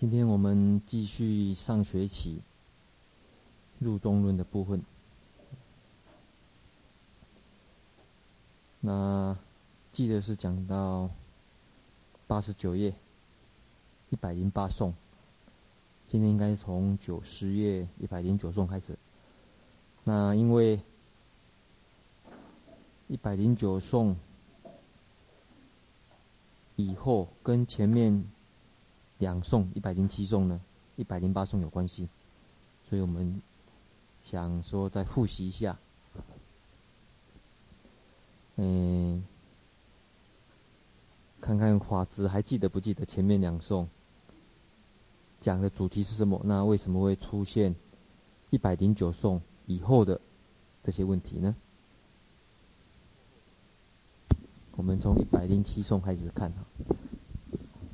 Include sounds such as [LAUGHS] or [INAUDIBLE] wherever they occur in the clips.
今天我们继续上学期入中论的部分。那记得是讲到八十九页一百零八颂，今天应该从九十页一百零九颂开始。那因为一百零九颂以后跟前面。两颂一百零七颂呢，一百零八颂有关系，所以我们想说再复习一下。嗯，看看华子还记得不记得前面两颂讲的主题是什么？那为什么会出现一百零九颂以后的这些问题呢？我们从一百零七颂开始看哈。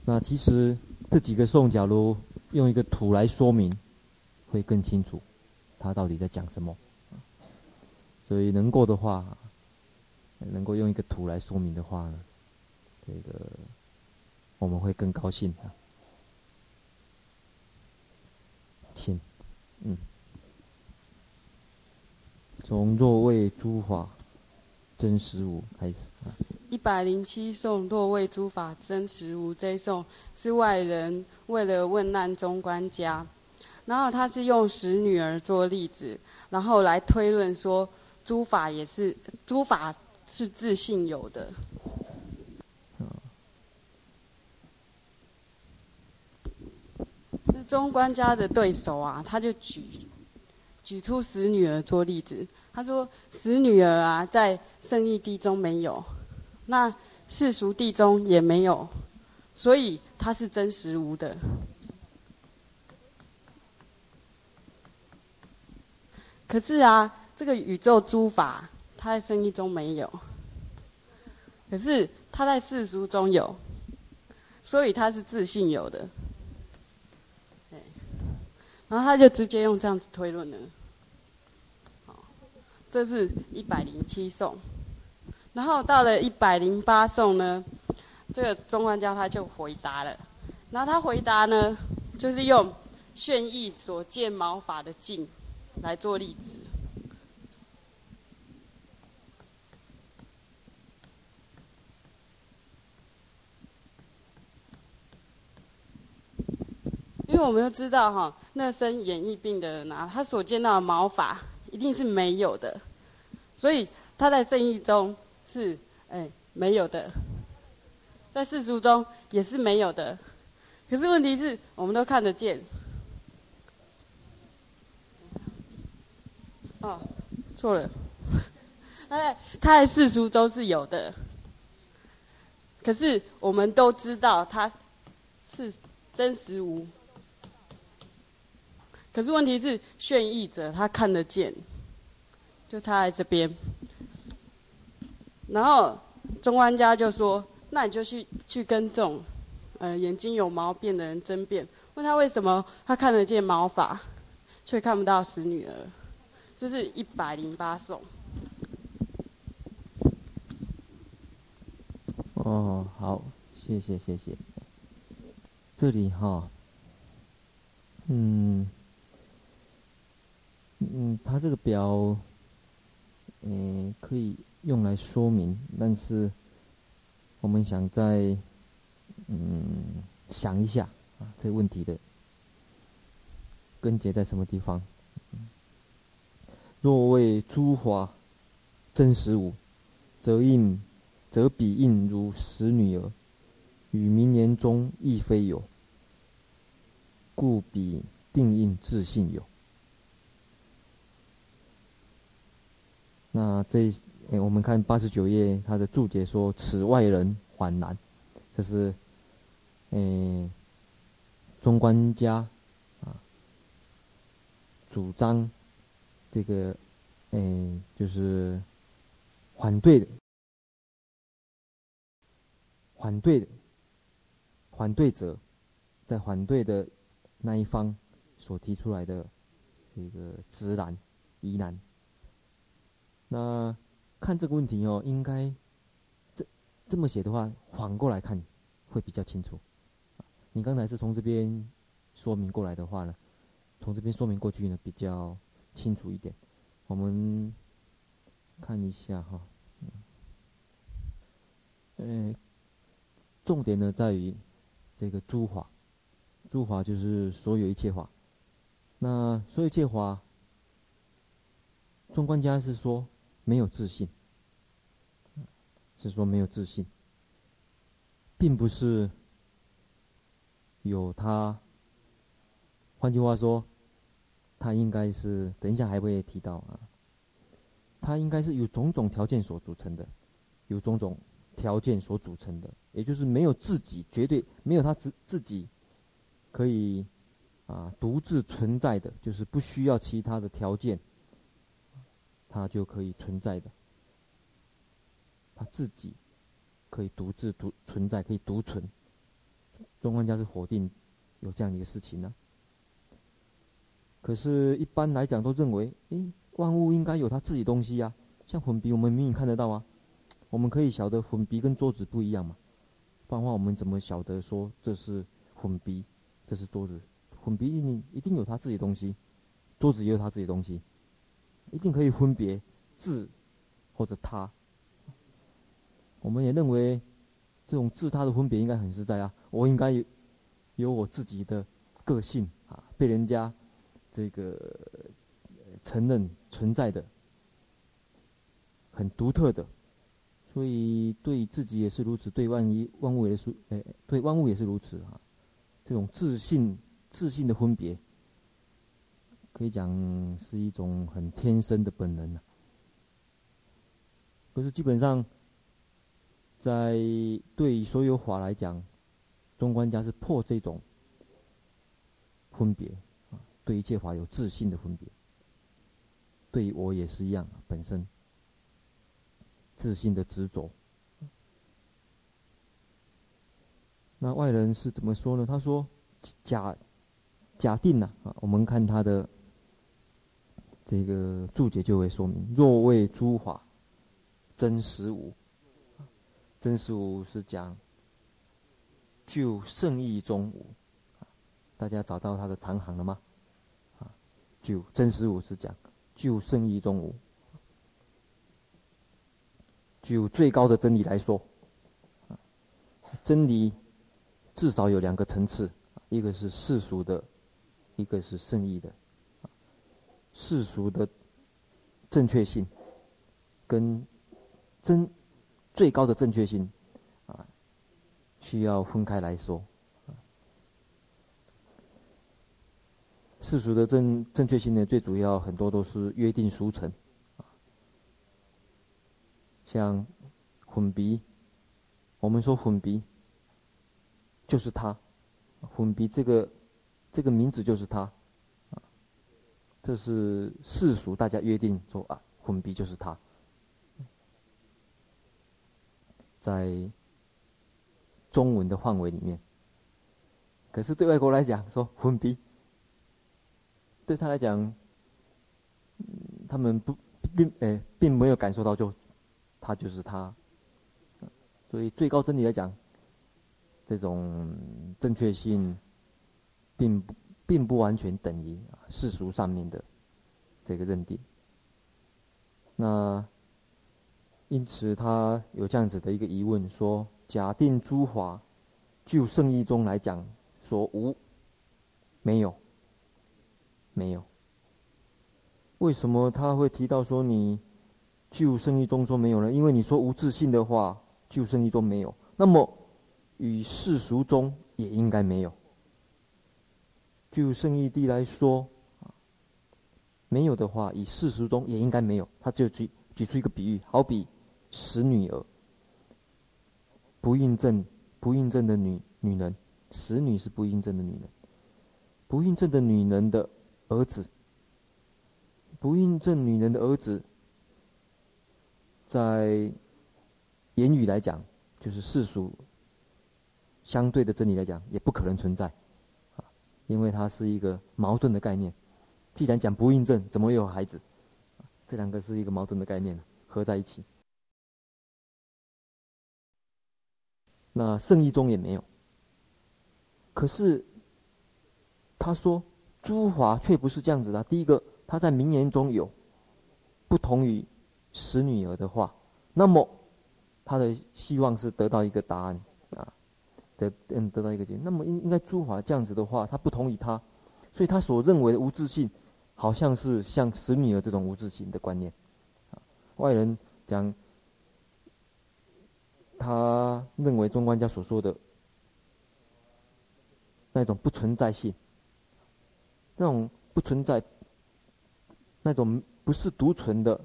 那其实。这几个颂，假如用一个图来说明，会更清楚，它到底在讲什么。所以能够的话，能够用一个图来说明的话呢，这个我们会更高兴啊。请，嗯，从若为诸法真实无开始啊。一百零七颂，若为诸法真实无，这一颂是外人为了问难中观家，然后他是用使女儿做例子，然后来推论说诸法也是诸法是自性有的。是中观家的对手啊，他就举举出使女儿做例子，他说使女儿啊，在圣义地中没有。那世俗谛中也没有，所以它是真实无的。可是啊，这个宇宙诸法，它在生意中没有，可是它在世俗中有，所以它是自信有的。然后他就直接用这样子推论了。好，这是一百零七颂。然后到了一百零八颂呢，这个中观家他就回答了。然后他回答呢，就是用炫义所见毛发的境来做例子。因为我们都知道哈，那生眼翳病的人啊，他所见到的毛发一定是没有的，所以他在圣义中。是，哎，没有的，在世俗中也是没有的。可是问题是，我们都看得见。哦，错了，哎，他在世俗中是有的。可是我们都知道，他是真实无。可是问题是，炫义者他看得见，就差在这边。然后中观家就说：“那你就去去跟这种，呃，眼睛有毛病的人争辩，问他为什么他看得见毛发，却看不到死女儿。”这是一百零八颂。哦，好，谢谢谢谢。这里哈，嗯，嗯，他这个表，嗯，可以。用来说明，但是我们想再嗯想一下啊，这个问题的根结在什么地方？若谓诸法真实无，则应则彼应如实女儿，与名言中亦非有，故彼定应自信有。那这。哎，我们看八十九页，他的注解说：“此外人缓难。”这是，哎，中观家啊，主张这个，哎，就是反对的，反对的，反对者，在反对的那一方所提出来的这个直难疑难，那。看这个问题哦，应该这这么写的话，反过来看会比较清楚。你刚才是从这边说明过来的话呢，从这边说明过去呢比较清楚一点。我们看一下哈，嗯，重点呢在于这个诸法，诸法就是所有一切法。那所有一切法，中观家是说没有自信，是说没有自信，并不是有他。换句话说，他应该是等一下还会提到啊，他应该是有种种条件所组成的，有种种条件所组成的，也就是没有自己，绝对没有他自自己可以。啊，独自存在的，就是不需要其他的条件，它就可以存在的。他自己可以独自独存在，可以独存。中观家是否定有这样一个事情呢？可是，一般来讲都认为，诶，万物应该有它自己东西呀。像粉笔，我们明明看得到啊，我们可以晓得粉笔跟桌子不一样嘛。不然的话，我们怎么晓得说这是粉笔，这是桌子？粉笔一定一定有他自己东西，桌子也有他自己东西，一定可以分别字或者他。我们也认为这种自他的分别应该很实在啊，我应该有有我自己的个性啊，被人家这个承认存在的，很独特的，所以对自己也是如此，对万一万物也是，哎，对万物也是如此啊，这种自信。自信的分别，可以讲是一种很天生的本能啊。可是基本上，在对所有法来讲，中观家是破这种分别啊，对一切法有自信的分别。对我也是一样，本身自信的执着。那外人是怎么说呢？他说假。假定呢啊，我们看他的这个注解就会说明：若为诸法真实无，真实无是讲就圣义中无。大家找到他的长行了吗？啊，就真实无是讲就圣义中无。就最高的真理来说，真理至少有两个层次，一个是世俗的。一个是圣义的，世俗的正确性，跟真最高的正确性，啊，需要分开来说。世俗的正正确性呢，最主要很多都是约定俗成，像混笔，我们说混笔就是它，粉笔这个。这个名字就是他，这是世俗大家约定说啊，混笔就是他，在中文的范围里面。可是对外国来讲，说粉笔，对他来讲，他们不并诶并没有感受到就他就是他，所以最高真理来讲，这种正确性。并不并不完全等于世俗上面的这个认定。那因此他有这样子的一个疑问：说，假定诸法就圣义中来讲，说无，没有，没有。为什么他会提到说你就圣义中说没有呢？因为你说无自信的话，就圣义中没有，那么与世俗中也应该没有。就圣义地来说，没有的话，以世俗中也应该没有。他就举举出一个比喻，好比使女儿，不孕症不孕症的女女人，使女是不孕症的女人，不孕症的女人的儿子，不孕症女人的儿子，在言语来讲，就是世俗相对的真理来讲，也不可能存在。啊因为它是一个矛盾的概念，既然讲不孕症，怎么会有孩子？这两个是一个矛盾的概念，合在一起。那圣义中也没有。可是他说诸华却不是这样子的。第一个，他在名言中有不同于使女儿的话，那么他的希望是得到一个答案啊，得嗯得到一个结论。那么应应该诸华这样子的话，他不同于他，所以他所认为的无自信，好像是像使女儿这种无自信的观念。外人讲，他认为中观家所说的。那种不存在性，那种不存在，那种不是独存的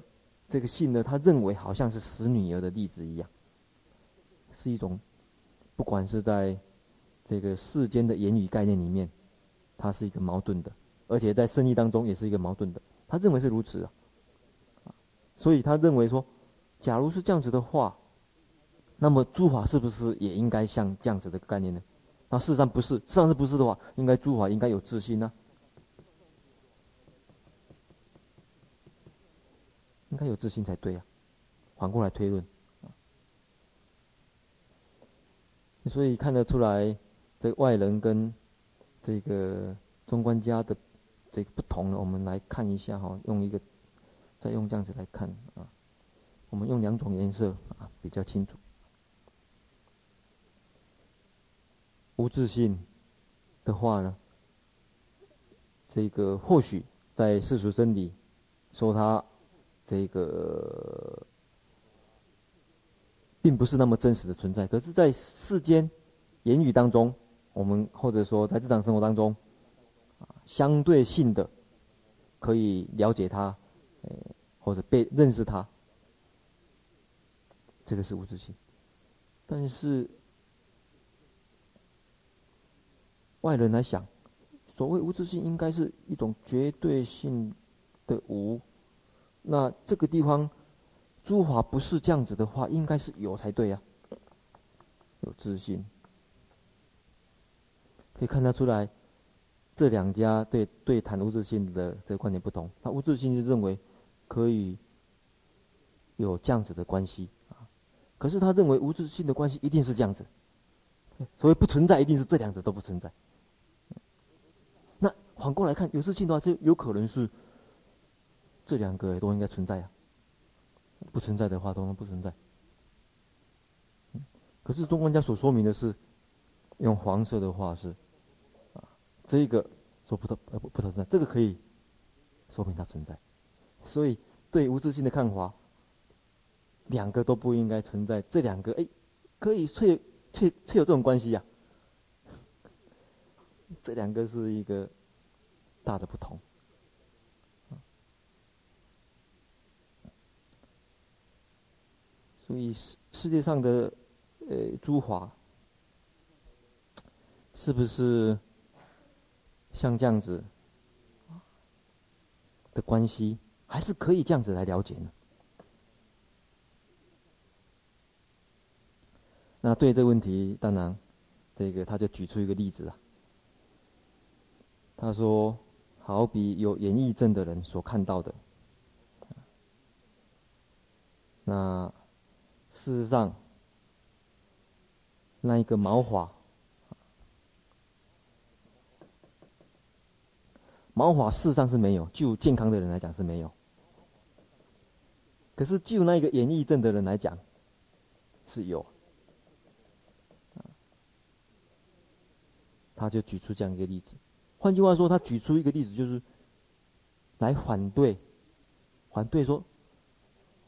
这个性呢？他认为好像是死女儿的例子一样，是一种，不管是在这个世间的言语概念里面，它是一个矛盾的，而且在圣义当中也是一个矛盾的。他认为是如此啊，所以他认为说，假如是这样子的话，那么诸法是不是也应该像这样子的概念呢？那事实上不是，事实上是不是的话，应该诸法应该有自信呢、应该有自信才对啊，反过来推论，所以看得出来，这个外人跟这个中观家的这个不同呢，我们来看一下哈，用一个再用这样子来看啊，我们用两种颜色啊比较清楚。无自信的话呢，这个或许在世俗真理说他这个并不是那么真实的存在，可是，在世间言语当中，我们或者说在日常生活当中，啊，相对性的可以了解他，或者被认识他，这个是无自信，但是。外人来想，所谓无自性，应该是一种绝对性的无。那这个地方，诸法不是这样子的话，应该是有才对呀、啊。有自性，可以看得出来，这两家对对谈无自性的这个观点不同。那无自性就认为可以有这样子的关系啊，可是他认为无自性的关系一定是这样子，所以不存在一定是这两者都不存在。反过来看，有自性的话，就有可能是这两个都应该存在啊。不存在的话，都能不存在。可是中观家所说明的是，用黄色的话是啊，这个说不呃不不存在，这个可以说明它存在。所以对无自性的看法，两个都不应该存在。这两个哎，可以确确确有这种关系呀、这两个是一个。大的不同，所以世世界上的呃诸法，是不是像这样子的关系，还是可以这样子来了解呢？那对这个问题，当然，这个他就举出一个例子了，他说。好比有演绎症的人所看到的，那事实上，那一个毛发，毛发事实上是没有，就健康的人来讲是没有。可是就那个演绎症的人来讲，是有。他就举出这样一个例子。换句话说，他举出一个例子，就是来反对，反对说，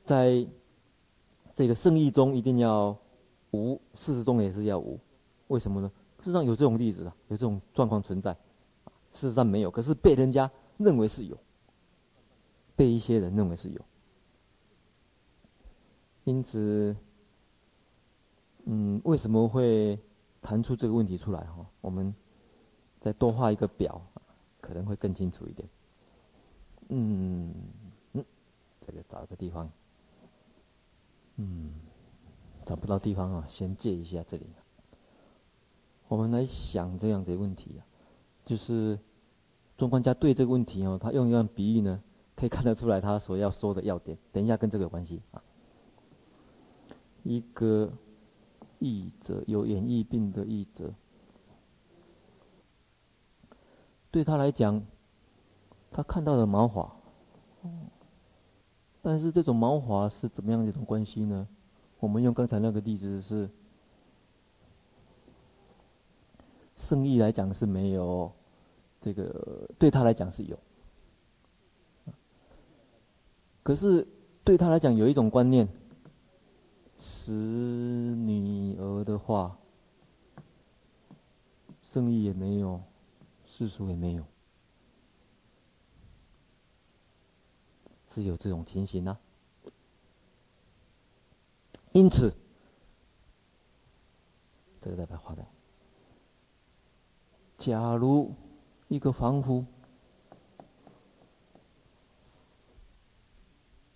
在这个圣义中一定要无，事实中也是要无，为什么呢？事实上有这种例子啊，有这种状况存在，事实上没有，可是被人家认为是有，被一些人认为是有，因此，嗯，为什么会谈出这个问题出来？哈，我们。再多画一个表，可能会更清楚一点。嗯嗯，这个找个地方。嗯，找不到地方啊，先借一下这里。我们来想这样的问题啊，就是中观家对这个问题哦，他用一样比喻呢，可以看得出来他所要说的要点。等一下跟这个有关系啊。一个译者有演绎病的译者。对他来讲，他看到了毛发，但是这种毛发是怎么样的一种关系呢？我们用刚才那个例子是，圣意来讲是没有，这个对他来讲是有，可是对他来讲有一种观念，使女儿的话，圣意也没有，世俗也没有。是有这种情形呢、因此，这个代表画的。假如一个凡夫，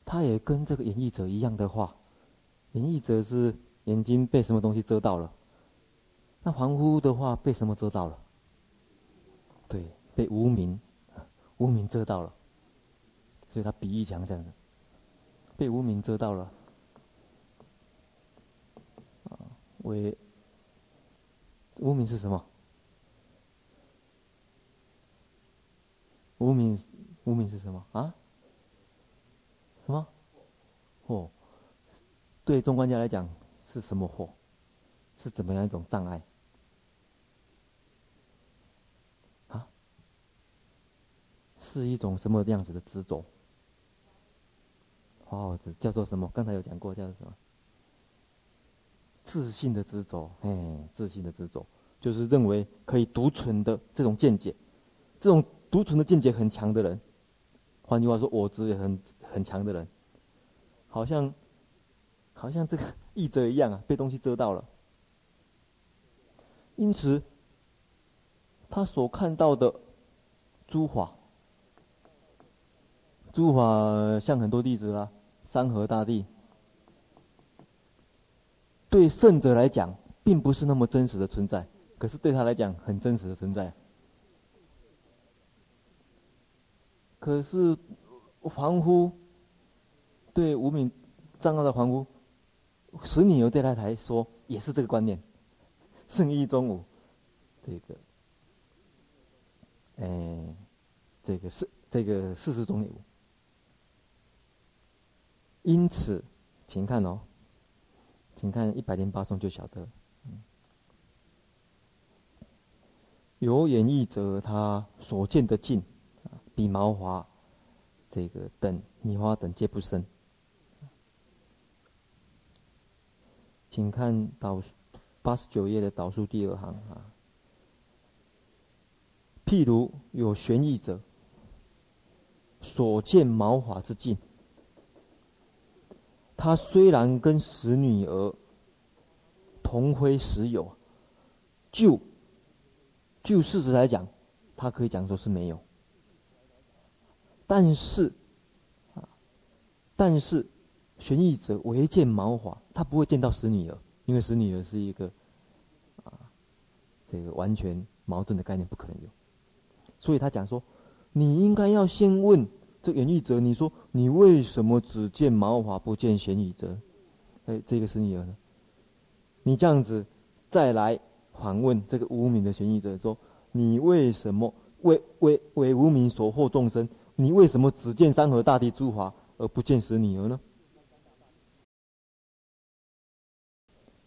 他也跟这个演绎者一样的话，演绎者是眼睛被什么东西遮到了，那凡夫的话被什么遮到了？对，被无明，无明遮到了。所以他比喻讲这样子，被无明遮到了，啊，为无明是什么？无明，无明是什么啊？什么？惑？对中观家来讲是什么惑？是怎么样一种障碍？是一种什么样子的执着？哦，叫做什么？刚才有讲过，叫做什么？自信的执着，哎，自信的执着，就是认为可以独存的这种见解，这种独存的见解很强的人，换句话说，我执也很很强的人，好像，好像这个译者一样啊，[LAUGHS] 被东西遮到了，因此，他所看到的诸法，诸法像很多例子啦。山河大地，对圣者来讲，并不是那么真实的存在；可是对他来讲，很真实的存在。可是凡夫对无名障碍的凡夫，使女儿对他来说，也是这个观念：圣一中无，这个，哎，这个是这个事实中有。因此，请看哦，请看一百零八颂就晓得，有演绎者他所见的境，比毛华这个等米花等皆不生。请看导八十九页的倒数第二行啊。譬如有旋译者所见毛华之境。他虽然跟死女儿同辉实有，就就事实来讲，他可以讲说是没有。但是啊，但是旋译者唯见毛发，他不会见到死女儿，因为死女儿是一个啊，这个完全矛盾的概念，不可能有。所以他讲说，你应该要先问。这演绎者，你说你为什么只见毛发不见嫌疑者？哎，这个是你儿呢？你这样子再来反问这个无名的嫌疑者说：你为什么为为为无名所惑众生？你为什么只见山河大地诸法而不见死女儿呢？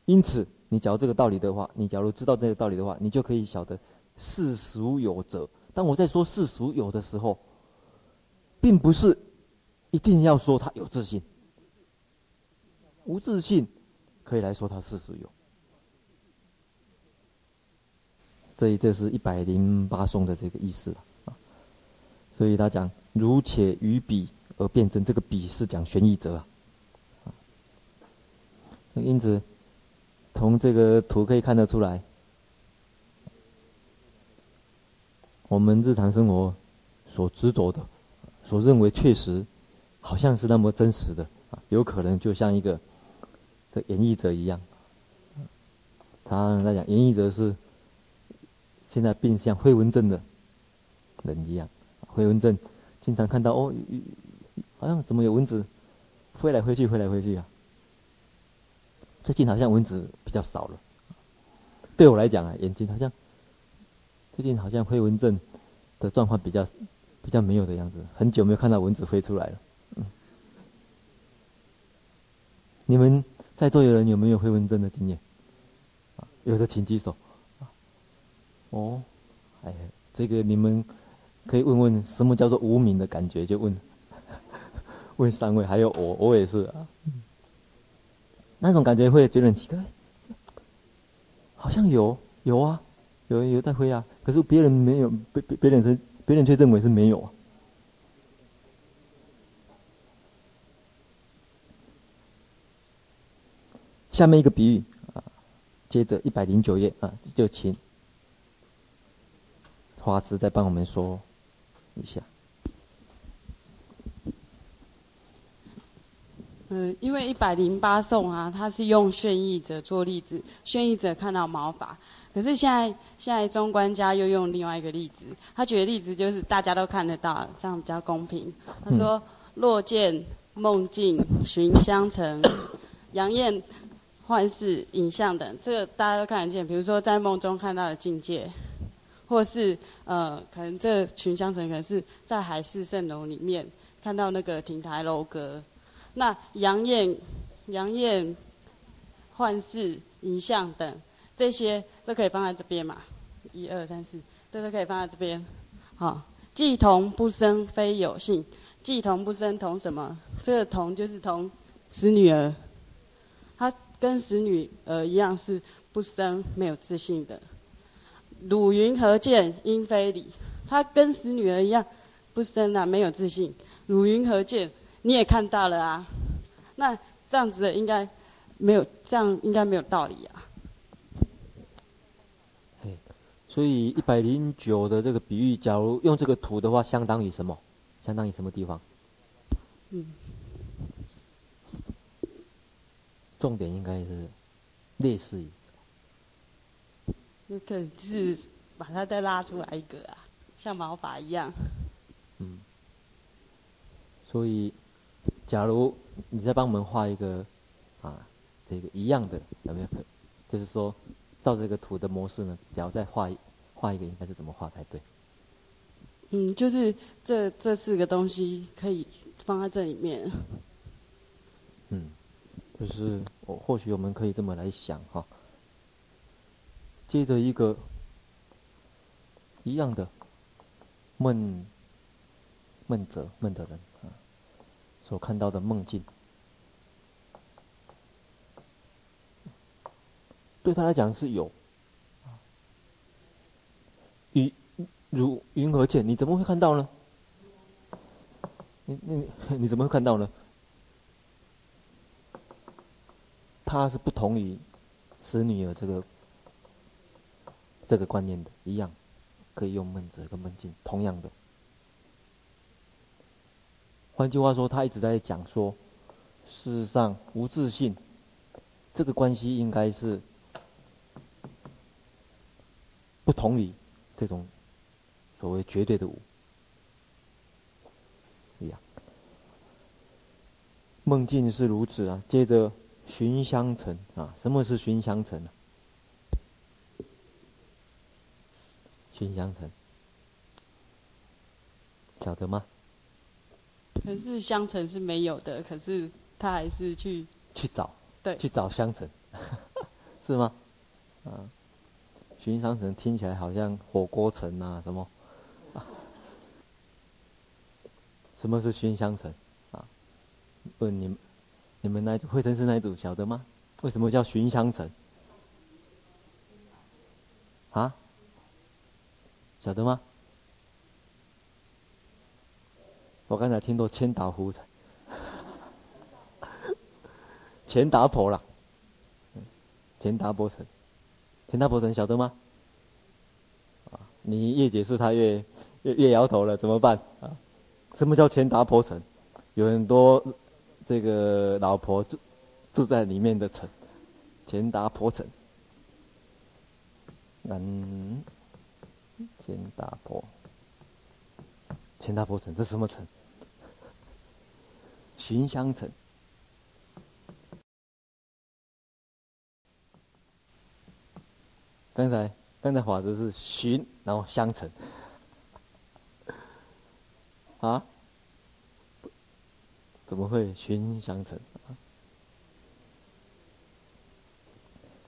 因此，你假如这个道理的话，你假如知道这个道理的话，你就可以晓得世俗有者。当我在说世俗有的时候。并不是一定要说他有自信，无自信可以来说他事实有。这一这是一百零八颂的这个意思啊。所以他讲如且于彼而辩证，这个彼是讲旋译者啊。因此，从这个图可以看得出来，我们日常生活所执着的。所认为确实，好像是那么真实的啊，有可能就像一个的演绎者一样。他在讲演绎者是现在变像飞蚊症的人一样，飞蚊症经常看到哦，好像怎么有蚊子飞来飞去，飞来飞去啊。最近好像蚊子比较少了。对我来讲啊，眼睛好像最近好像飞蚊症的状况比较比较没有的样子，很久没有看到蚊子飞出来了。嗯，你们在座有人有没有飞蚊症的经验？啊，有的请举手。哦，哎，这个你们可以问问什么叫做无名的感觉，就问 [LAUGHS] 问三位，还有我，我也是啊。那种感觉会觉得很奇怪，好像有有啊。有有在飞啊，可是别人没有，别别别人是别人却认为是没有啊。下面一个比喻啊，接着一百零九页啊，就请华子再帮我们说一下。嗯，因为一百零八颂啊，它是用宣译者做例子，宣译者看到毛发。可是现在，现在中观家又用另外一个例子，他举的例子就是大家都看得到，这样比较公平。他说：“落见梦境、寻香城、[COUGHS] 杨艳、幻视、影像等，这个大家都看得见。比如说在梦中看到的境界，或是呃，可能这寻香城可能是在海市蜃楼里面看到那个亭台楼阁。那杨艳、杨艳、幻视、影像等这些。”都可以放在这边嘛，一二三四，都都可以放在这边。好，既同不生，非有性。既同不生，同什么？这个同就是同死女儿，她跟死女儿一样是不生，没有自信的。汝云何见？应非理。她跟死女儿一样不生啊，没有自信。汝云何见？你也看到了啊。那这样子的应该没有，这样应该没有道理啊。所以一百零九的这个比喻，假如用这个图的话，相当于什么？相当于什么地方？嗯，重点应该是类似于，那可是把它再拉出来一个啊，像毛发一样。嗯。所以，假如你再帮我们画一个啊，这个一样的有没有？就是说。照这个图的模式呢，只要再画一画一个，应该是怎么画才对？嗯，就是这这四个东西可以放在这里面。嗯，就是我或许我们可以这么来想哈。接着一个一样的梦梦者梦的人啊，所看到的梦境。对他来讲是有，与如云何见？你怎么会看到呢？你你 [LAUGHS] 你怎么会看到呢？他是不同于使女儿这个这个观念的，一样可以用梦者跟梦境同样的。换句话说，他一直在讲说，事实上无自信这个关系应该是。不同于这种所谓绝对的无一样，梦境是如此啊。接着寻香尘啊，什么是寻香尘呢？寻香尘晓得吗？可是香尘是没有的，可是他还是去去找，对，去找香尘，是吗？啊。寻香城听起来好像火锅城啊，什么？[LAUGHS] 什么是寻香城？啊？问你，你们那惠城市那一组晓得吗？为什么叫寻香城？啊？晓得吗？我刚才听到千岛湖尘，钱达婆了，钱达婆城。[LAUGHS] 钱达婆尘晓得吗？啊，你越解释他越越越摇头了，怎么办啊？什么叫钱达婆城？有很多这个老婆住住在里面的城，钱达婆尘。嗯，钱达婆，钱达婆城，这什么城？[LAUGHS] 寻香城。刚才刚才画的是寻，然后香尘，啊？怎么会寻相城？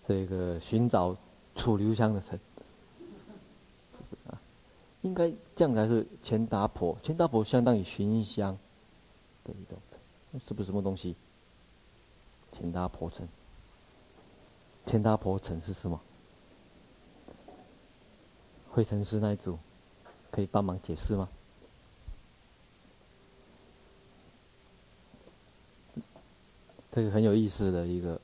这个寻找楚留香的城，应该这样才是钱达婆。钱达婆相当于寻香的一种城，是不是什么东西？钱达婆城。钱达婆城是什么？慧成师那一组可以帮忙解释吗？这个很有意思的一个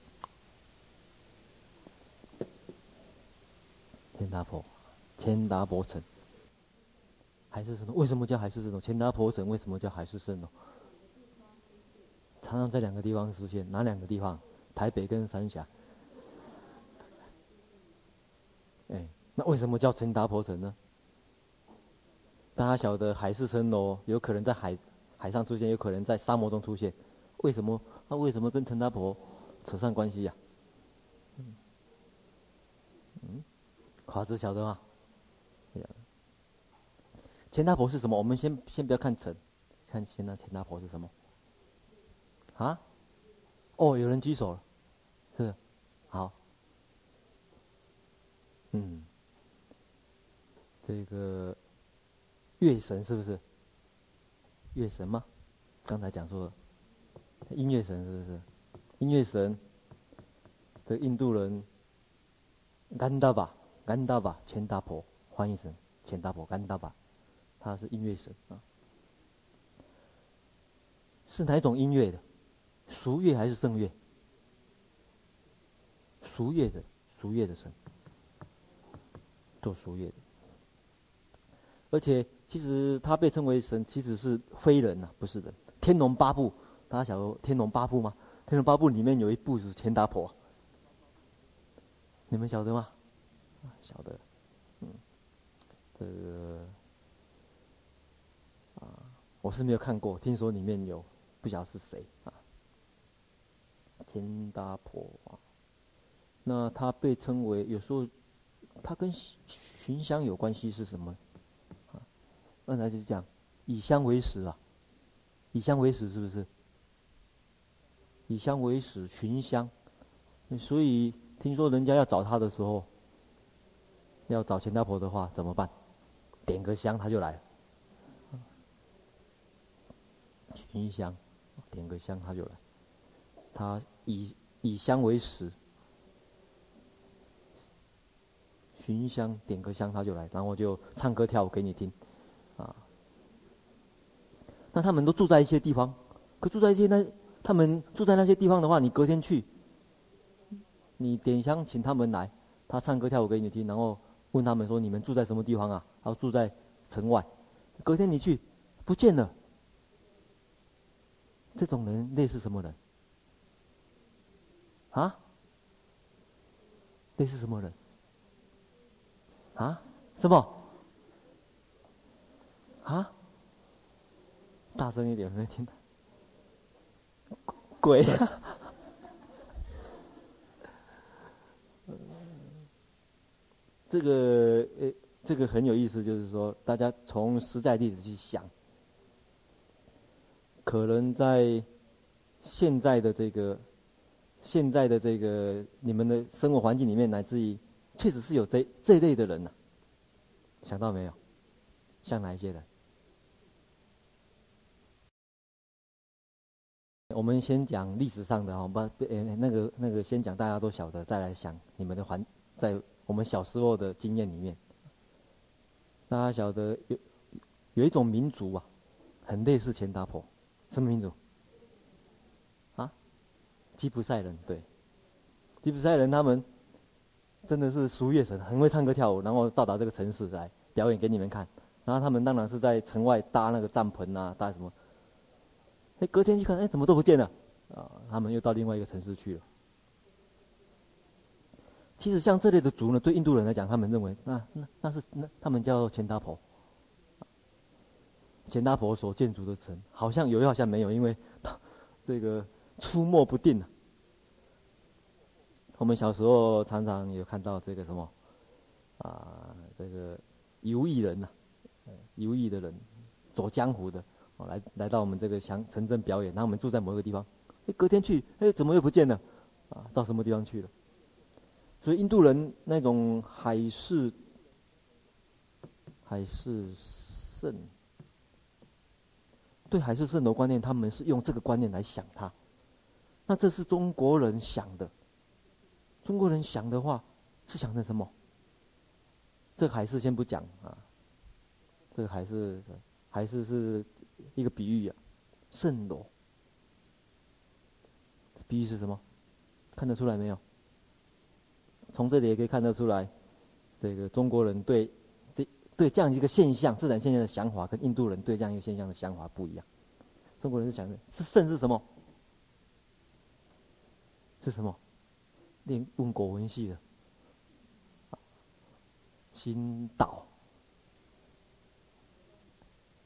千达婆，千达婆城，海市蜃楼。为什么叫海市蜃楼？千达婆城为什么叫海市蜃楼？常常在两个地方出现，哪两个地方？台北跟三峡。哎，那为什么叫陈达婆城呢？大家晓得海市蜃楼有可能在海海上出现，有可能在沙漠中出现，为什么？那为什么跟陈大婆扯上关系呀、嗯，华子晓得吗？钱大婆是什么？我们先先不要看陈，看先那钱大婆是什么？啊？哦，有人举手了，是，好，嗯，这个月神是不是？月神吗？刚才讲说。音乐神是不是？音乐神的印度人甘达巴，甘达巴，钱达婆翻译成钱达婆，甘达巴，他是音乐神啊。是哪种音乐的？俗乐还是圣乐？俗乐的，俗乐的神，做俗乐的。而且，其实他被称为神，其实是非人呐、啊，不是人。天龙八部。大家晓得《天龙八部》吗？《天龙八部》里面有一部是钱达婆，你们晓得吗？晓得，嗯，这个啊，我是没有看过，听说里面有，不晓得是谁啊？钱达婆啊，那他被称为有时候，他跟寻香有关系是什么？啊，那来就讲以香为食啊，以香为食是不是？以香为食，寻香，所以听说人家要找他的时候，要找钱大婆的话怎么办？点个香他就来了。寻香，点个香他就来。他以以香为食，寻香点个香他就来，然后就唱歌跳舞给你听，那他们都住在一些地方，可住在一些那。他们住在那些地方的话，你隔天去，你点香请他们来，他唱歌跳舞给你听，然后问他们说：“你们住在什么地方啊？”然后住在城外。隔天你去，不见了。这种人类似什么人？啊？类似什么人？啊？什么？啊？大声一点，没听到。鬼啊！[LAUGHS] 这个呃，这个很有意思，就是说，大家从实在例子去想，可能在现在的这个现在的这个你们的生活环境里面，乃至于确实是有这这类的人呐、啊，想到没有？像哪一些人？我们先讲历史上的哈，不，呃，那个那个先讲大家都晓得，再来想你们的环，在我们小时候的经验里面，大家晓得有有一种民族啊，很类似钱达婆，什么民族？啊，吉普赛人，对，吉普赛人他们真的是俗乐神，很会唱歌跳舞，然后到达这个城市来表演给你们看，然后他们当然是在城外搭那个帐篷啊，搭什么。哎，隔天一看，哎，怎么都不见了？啊，他们又到另外一个城市去了。其实像这类的族呢，对印度人来讲，他们认为那那那是那他们叫钱达婆。钱达婆所建筑的城，好像有好像没有，因为他这个出没不定呢。我们小时候常常有看到这个什么啊，这个游艺人呐，游艺的人走江湖的。哦，来来到我们这个祥城镇表演，然后我们住在某一个地方，哎，隔天去，哎，怎么又不见了？啊，到什么地方去了？所以印度人那种海市海市蜃，对海市蜃楼观念，他们是用这个观念来想它。那这是中国人想的，中国人想的话是想的什么？这还是先不讲啊，这个海市海市是一个比喻啊，蜃楼，比喻是什么？看得出来没有？从这里也可以看得出来，这个中国人对这对这样一个现象、自然现象的想法，跟印度人对这样一个现象的想法不一样。中国人是想的是圣是什么？是什么？念问国文系的，星岛，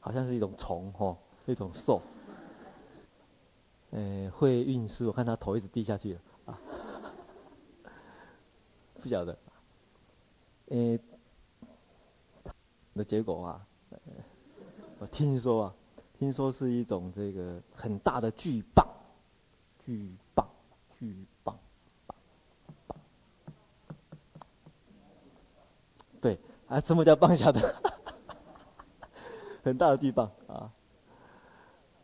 好像是一种虫哦，一种兽。呃，会运输，我看他头一直低下去了。[LAUGHS] 不晓得，呃，的结果啊，我听说啊，听说是一种这个很大的巨蚌，巨蚌，巨蚌，对，啊，什么叫蚌下的？很大的地方啊。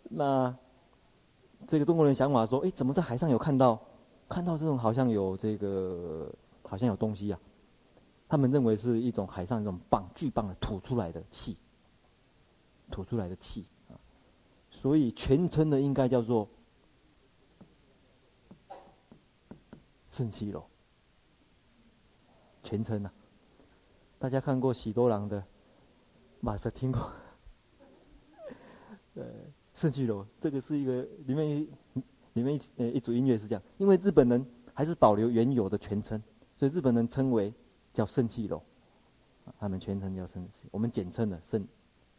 那这个中国人想法说，哎，怎么在海上有看到，看到这种好像有这个。好像有东西啊，他们认为是一种海上一种棒，巨棒的吐出来的气，吐出来的气啊，所以全称的应该叫做肾气楼。全称啊，大家看过喜多郎的，马上听过，呃，圣气楼这个是一个里面里面一呃一组音乐是这样，因为日本人还是保留原有的全称。所以日本人称为叫圣气楼，他们全称叫肾气，我们简称的圣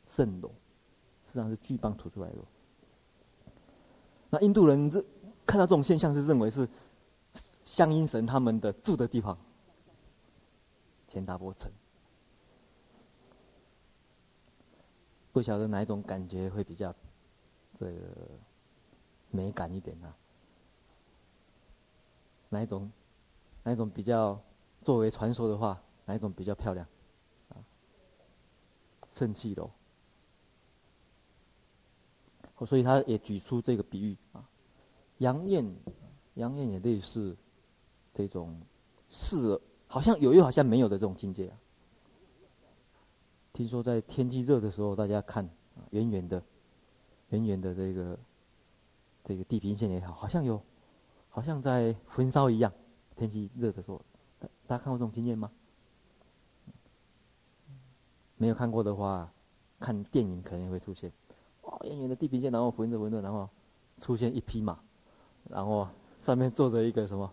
圣楼，实际上是巨棒吐出来的。那印度人这看到这种现象，是认为是相阴神他们的住的地方，钱达波城。不晓得哪一种感觉会比较这个美感一点呢、啊？哪一种？哪一种比较作为传说的话，哪一种比较漂亮？啊，肾气楼。所以他也举出这个比喻啊，杨艳，杨艳也类似这种是好像有又好像没有的这种境界啊。听说在天气热的时候，大家看，远远的，远远的这个这个地平线也好，好像有，好像在焚烧一样。天气热的时候，大家看过这种经验吗？没有看过的话，看电影可能会出现。哦，远远的地平线，然后浑着浑着，然后出现一匹马，然后上面坐着一个什么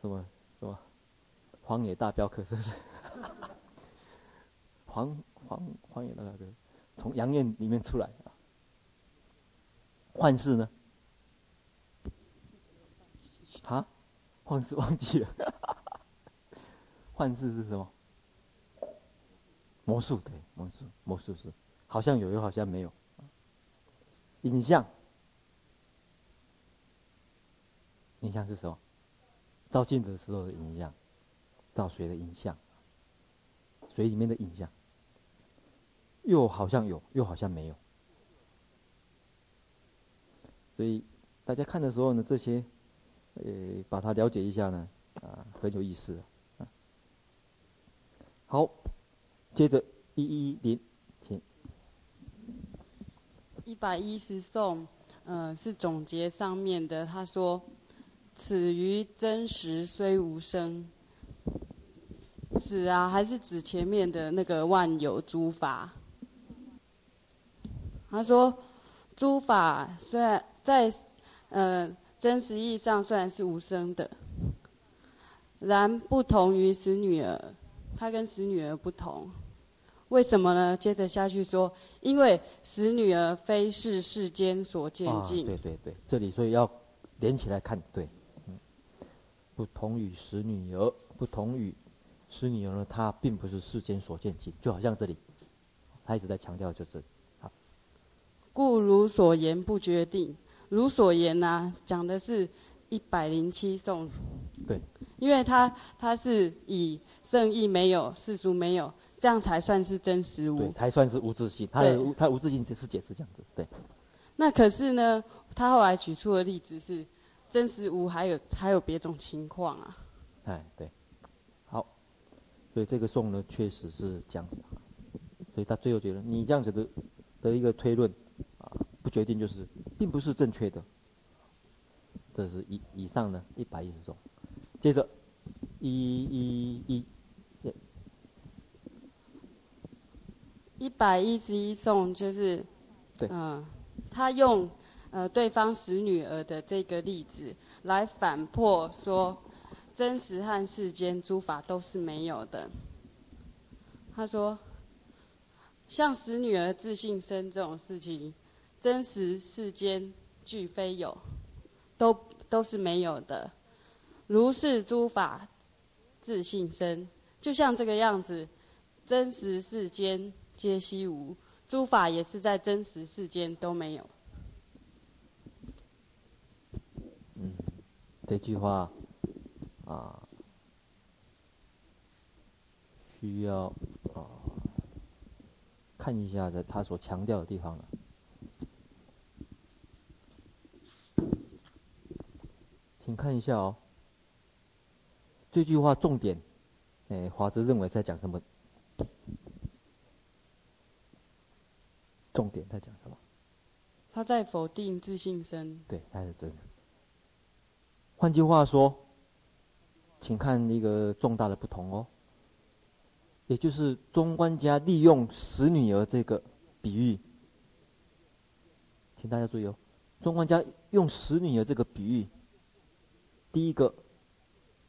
什么什么荒野大镖客，是不是？黄黄黄野大镖客从阳焰里面出来啊。幻视呢？啊？幻视忘记了，幻视是什么？魔术对，魔术魔术是，好像有又好像没有。影像，影像是什么？照镜子的时候的影像，照水的影像，水里面的影像，又好像有又好像没有。所以大家看的时候呢，这些。呃，把它了解一下呢，啊，很有意思。好，接着一一零，请。一百一十颂，呃，是总结上面的。他说：“此于真实虽无声。”是啊，还是指前面的那个万有诸法。他说：“诸法虽然在，呃。”真实意义上虽然是无生的，然不同于使女儿，他跟使女儿不同。为什么呢？接着下去说，因为使女儿非是世间所见境。啊，对对对，这里所以要连起来看，对，嗯，不同于使女儿，不同于使女儿呢，它并不是世间所见境，就好像这里，他一直在强调就这。好，故如所言不决定。如所言呐、啊，讲的是一百零七颂。对，因为他他是以圣意没有，世俗没有，这样才算是真实无。对，才算是无自性。他的他无自性是解释这样子。对。那可是呢，他后来举出的例子是真实无，还有还有别种情况啊。哎，对。好，所以这个颂呢，确实是这样子。所以他最后觉得，你这样子的的一个推论啊，不决定就是，并不是正确的。这是以以上的一百一十种，接着一一一，一百一十一颂就是，对，嗯，他用呃对方使女儿的这个例子来反破说，真实和世间诸法都是没有的。他说。像使女儿自信生这种事情，真实世间俱非有，都都是没有的。如是诸法自性生，就像这个样子，真实世间皆悉无，诸法也是在真实世间都没有。嗯，这句话啊，需要啊。看一下的他所强调的地方了，请看一下哦。这句话重点，哎，华子认为在讲什么？重点在讲什么？他在否定自信生。对，他是真的。换句话说，请看一个重大的不同哦。也就是中观家利用使女儿这个比喻，请大家注意哦。中观家用使女儿这个比喻，第一个，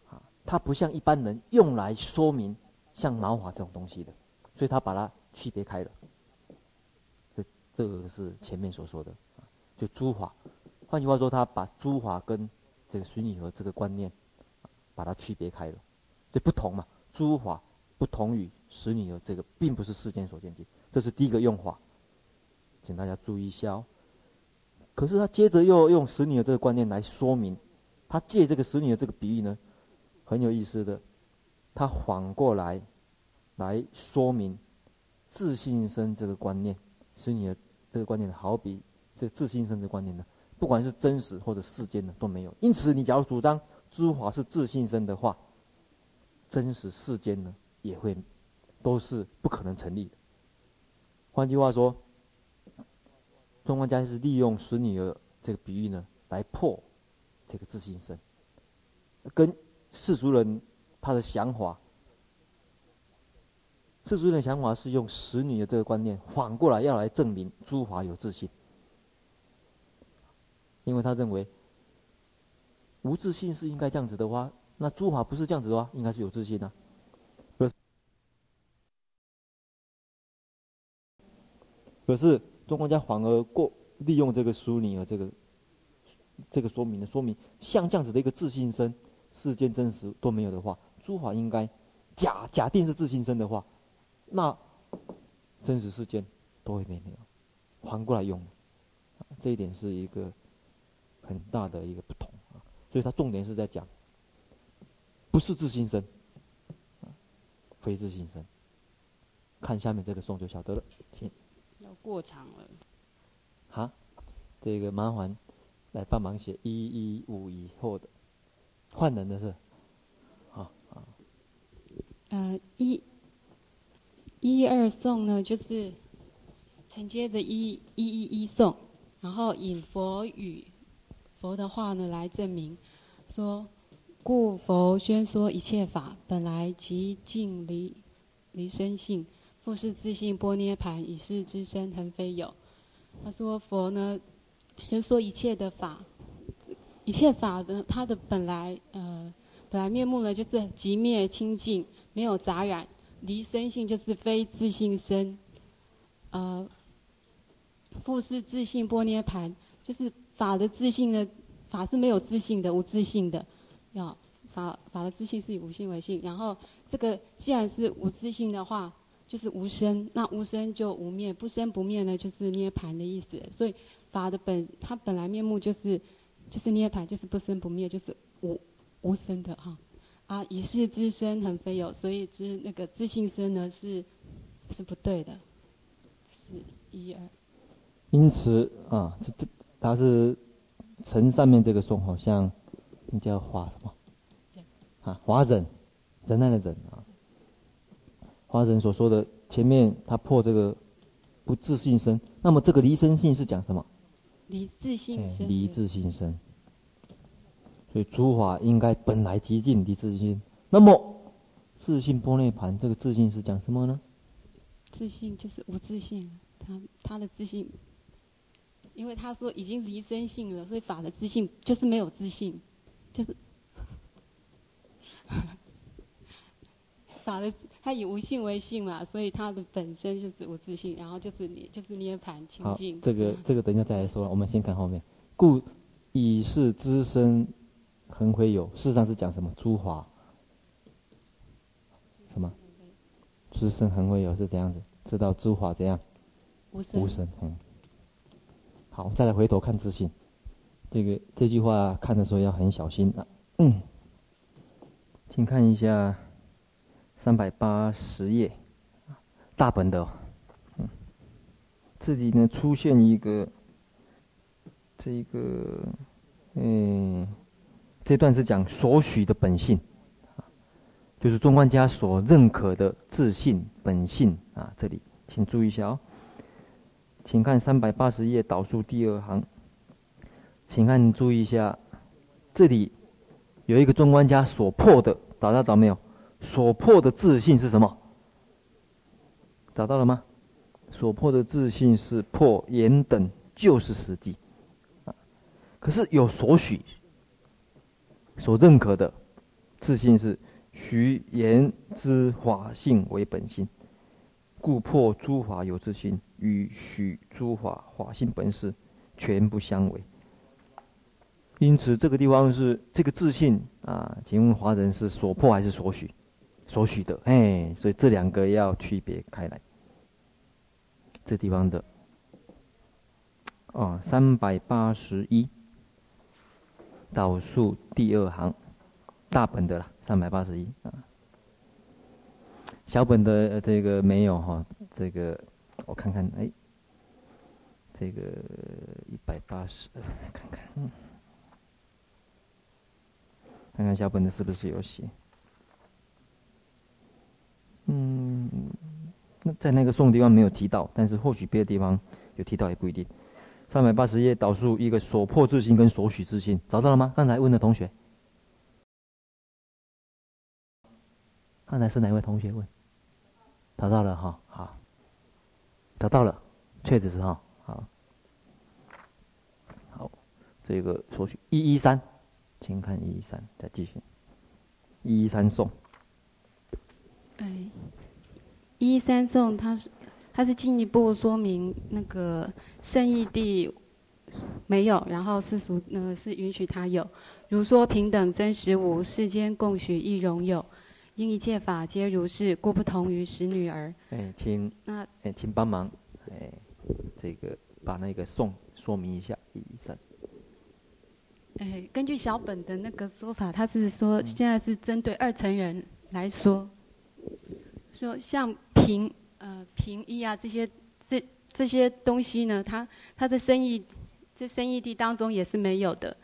啊，它不像一般人用来说明像毛发这种东西的，所以他把它区别开了。这这个是前面所说的，就诸法。换句话说，他把诸法跟这个使女和这个观念，把它区别开了，这不同嘛，诸法。不同于使女儿这个，并不是世间所见解，这是第一个用法，请大家注意一下哦。可是他接着又用使女儿这个观念来说明，他借这个使女儿这个比喻呢，很有意思的，他反过来来说明自性身这个观念，使女儿这个观念好比这自性身的观念呢，不管是真实或者世间的都没有。因此，你假如主张诸法是自信生的话，真实世间呢？也会都是不可能成立的。换句话说，中观家是利用使女儿这个比喻呢，来破这个自性身，跟世俗人他的想法，世俗人的想法是用使女的这个观念反过来要来证明诸法有自信，因为他认为无自信是应该这样子的话，那诸法不是这样子的话，应该是有自信的。可是中国家反而过利用这个淑女儿这个这个说明的说明，像这样子的一个自信身，世间真实都没有的话，诸法应该假假定是自信身的话，那真实世间都会没有，反过来用，这一点是一个很大的一个不同啊。所以他重点是在讲，不是自信身，非自信身。看下面这个颂就晓得了，请。过场了，好，这个麻烦来帮忙写一一五以后的换人的是，好好。呃，一一二颂呢，就是承接着一一一一颂，然后引佛语佛的话呢来证明，说故佛宣说一切法本来寂静离离生性。复是自信般涅槃，以是之身恒非有。他说佛呢，就说一切的法，一切法的它的本来呃本来面目呢，就是寂灭清净，没有杂染，离生性就是非自性身。呃，复是自性波涅盘，就是法的自性呢，法是没有自性的，无自性的。要法法的自性是以无性为性，然后这个既然是无自性的话。就是无生，那无生就无灭，不生不灭呢，就是涅槃的意思。所以法的本，它本来面目就是，就是涅槃，就是不生不灭，就是无无生的哈。啊，以是之身很非有，所以之那个自信身呢是是不对的，是一二。因此啊，这这它是城上面这个颂，好像你叫华什么？啊，华忍，忍耐的忍啊。华人所说的前面他破这个不自信身，那么这个离生性是讲什么？离自性生。离自性生。所以诸法应该本来寂静离自性。那么自信波涅盘这个自信是讲什么呢？自信就是无自信，他他的自信，因为他说已经离生性了，所以法的自信就是没有自信，就是。[LAUGHS] 法的，它以无性为性嘛，所以他的本身就是无自性，然后就是涅，就是涅槃清净。好，这个这个等一下再来说，我们先看后面。故以是之身恒非有，事实上是讲什么？诸法什么？之身恒非有是怎样子？知道诸法怎样？无生。无生。嗯。好，再来回头看自信，这个这句话看的时候要很小心啊。嗯。请看一下。三百八十页，大本的，嗯，这里呢出现一个，这个，嗯，这段是讲所许的本性，就是中观家所认可的自性本性啊。这里。请注意一下哦，请看三百八十页倒数第二行，请看注意一下，这里有一个中观家所破的，找到找没有？所破的自信是什么？找到了吗？所破的自信是破言等，就是实际。可是有所许、所认可的自信是许言之法性为本性，故破诸法有自信与许诸法法性本事全不相违。因此，这个地方是这个自信啊，请问华人是所破还是所许？所许的，哎，所以这两个要区别开来。这地方的，哦，三百八十一，导数第二行，大本的啦，三百八十一。啊。小本的这个没有哈，这个我看看，哎，这个一百八十，看看，嗯，看看小本的是不是有写。嗯，那在那个颂地方没有提到，但是或许别的地方有提到也不一定。三百八十页导数一个所破自信跟所许自信，找到了吗？刚才问的同学，刚才是哪位同学问？找到了哈，好，找到了，确实是哈，好，好，这个所许一一三，请看一一三，再继续，一一三颂。哎，一三颂，它是它是进一步说明那个圣义地没有，然后世俗呢是允许它有。如说平等真实无，世间共许亦容有，因一切法皆如是，故不同于使女儿。哎，请那哎，请帮忙哎，这个把那个颂说明一下一三。哎，根据小本的那个说法，他是说现在是针对二成人来说。说像平呃平一啊这些这这些东西呢，它它的生意这生意地当中也是没有的，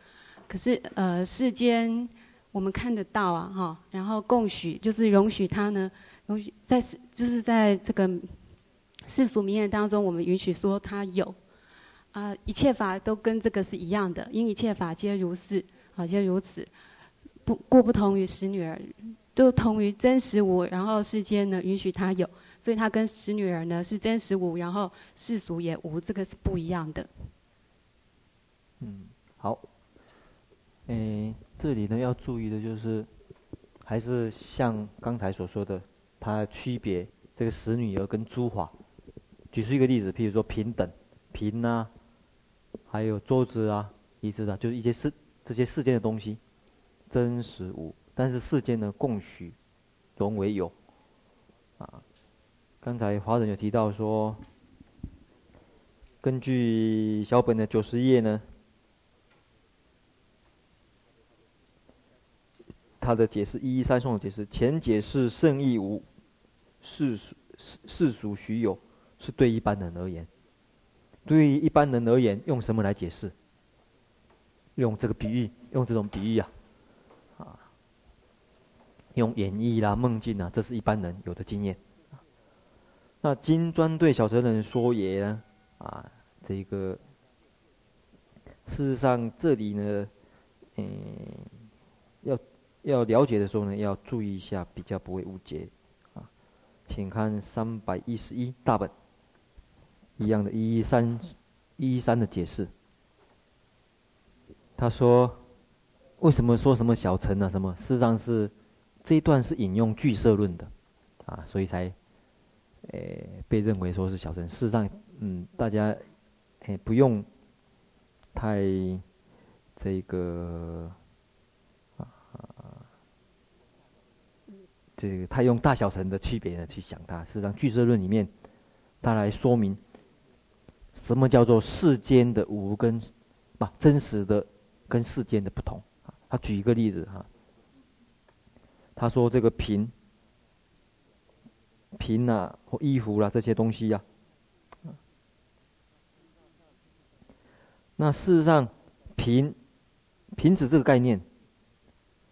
可是呃世间我们看得到啊哈，然后共许就是容许它呢，容许在就是在这个世俗名言当中，我们允许说它有。啊，一切法都跟这个是一样的，因一切法皆如是啊，皆如此，不故不同于使女儿。都同于真实无，然后世间呢允许他有，所以他跟使女儿呢是真实无，然后世俗也无，这个是不一样的。嗯，好。诶，这里呢要注意的就是，还是像刚才所说的，它区别这个使女儿跟诸法。举出一个例子，譬如说平等、平啊，还有桌子啊、椅子啊，就是一些世这些世间的东西，真实无。但是世间呢，共许融为有，啊，刚才华人有提到说，根据小本的九十页呢，他的解释一一三颂的解释，前解释圣义无，世俗世俗虚有，是对一般人而言。对于一般人而言，用什么来解释？用这个比喻，用这种比喻，啊，用演绎啦、梦境啊，这是一般人有的经验。那金砖对小乘人说也呢，啊，这个事实上这里呢，嗯，要要了解的时候呢，要注意一下，比较不会误解啊。请看三百一十一大本，一样的一一三一一三的解释。他说，为什么说什么小乘啊？什么？事实上是这一段是引用俱色论的，啊，所以才。诶，被认为说是小乘，事实上，嗯，大家，诶，不用太这个啊，这个太用大小乘的区别呢去想它。事实上，俱色论里面，它来说明什么叫做世间的无跟，不真实的跟世间的不同。他举一个例子哈，他说这个瓶。瓶啊，或衣服啦、啊，这些东西呀、啊。那事实上，瓶、瓶子这个概念，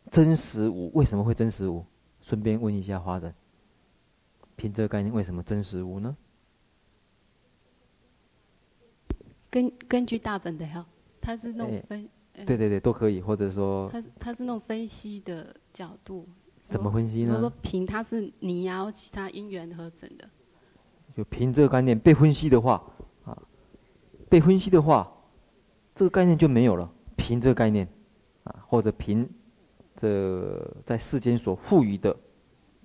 真实无？为什么会真实无？顺便问一下华人，瓶这个概念为什么真实无呢？根根据大本的哈，他是那种分、欸，对对对，都可以，或者说，他他是那种分析的角度。怎么分析呢？说凭它是你呀，或其他因缘合成的。就凭这个概念被分析的话，啊，被分析的话，这个概念就没有了。凭这个概念，啊，或者凭这在世间所赋予的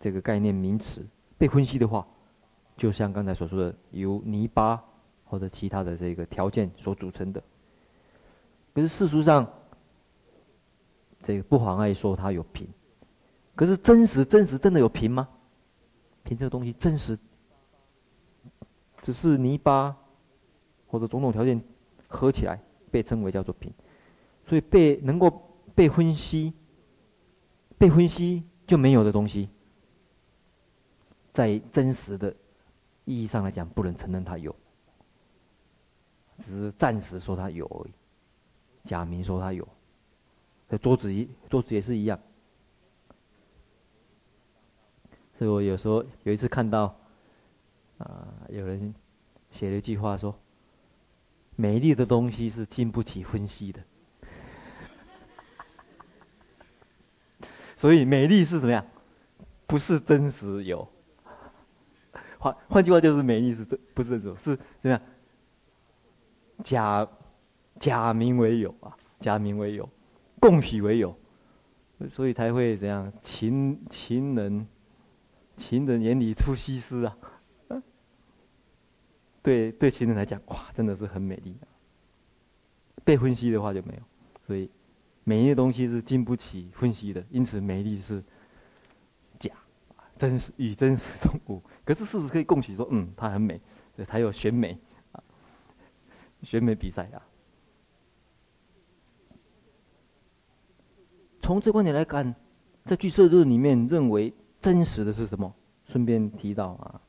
这个概念名词被分析的话，就像刚才所说的，由泥巴或者其他的这个条件所组成的。可是事实上，这个不妨碍说它有瓶。可是真实，真实真的有瓶吗？瓶这个东西真实，只是泥巴或者种种条件合起来被称为叫做瓶，所以被能够被分析，被分析就没有的东西，在真实的意义上来讲，不能承认它有，只是暂时说它有而已，假名说它有，桌子一桌子也是一样。所以我有时候有一次看到，啊、有人写了一句话说：“美丽的东西是经不起分析的。” [LAUGHS] 所以美丽是什么样？不是真实有。换换句话就是美丽是真不是真实有，是怎么样？假假名为有啊，假名为有，共许为有，所以才会怎样？情情人。情人眼里出西施啊！对 [LAUGHS] 对，情人来讲，哇，真的是很美丽。被分析的话就没有，所以美丽的东西是经不起分析的，因此美丽是假，真实与真实中无。可是事实可以共取说，嗯，它很美，对，它有选美，选美比赛啊。从这观点来看，在俱舍论里面认为。真实的是什么？顺便提到啊，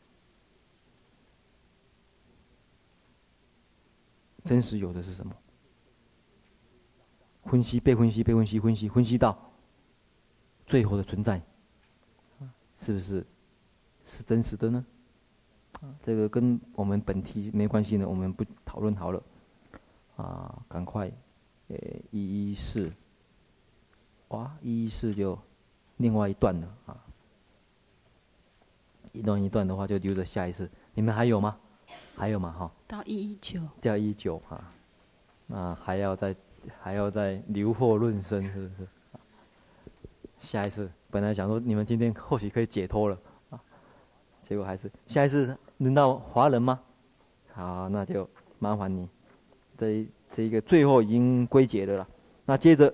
真实有的是什么？分析、被分析、被分析、分析、分析到最后的存在，是不是是真实的呢？这个跟我们本题没关系呢，我们不讨论好了。啊，赶快，呃，一一四，哇，一一四就另外一段了啊。一段一段的话，就留着下一次。你们还有吗？还有吗？哈。到一一九。到一九哈，那还要再还要再留货论声，是不是？下一次本来想说你们今天或许可以解脱了啊，结果还是下一次轮到华人吗？好，那就麻烦你。这这一个最后已经归结的了。那接着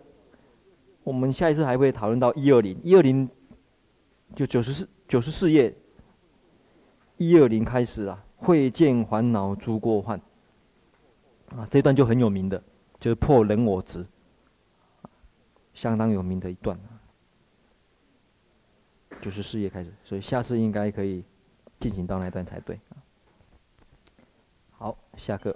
我们下一次还会讨论到一二零，一二零就九十四九十四页。一二零开始啊，会见烦恼诸过患。啊，这段就很有名的，就是破人我执，相当有名的一段。就是事业开始，所以下次应该可以进行到那段才对。好，下课。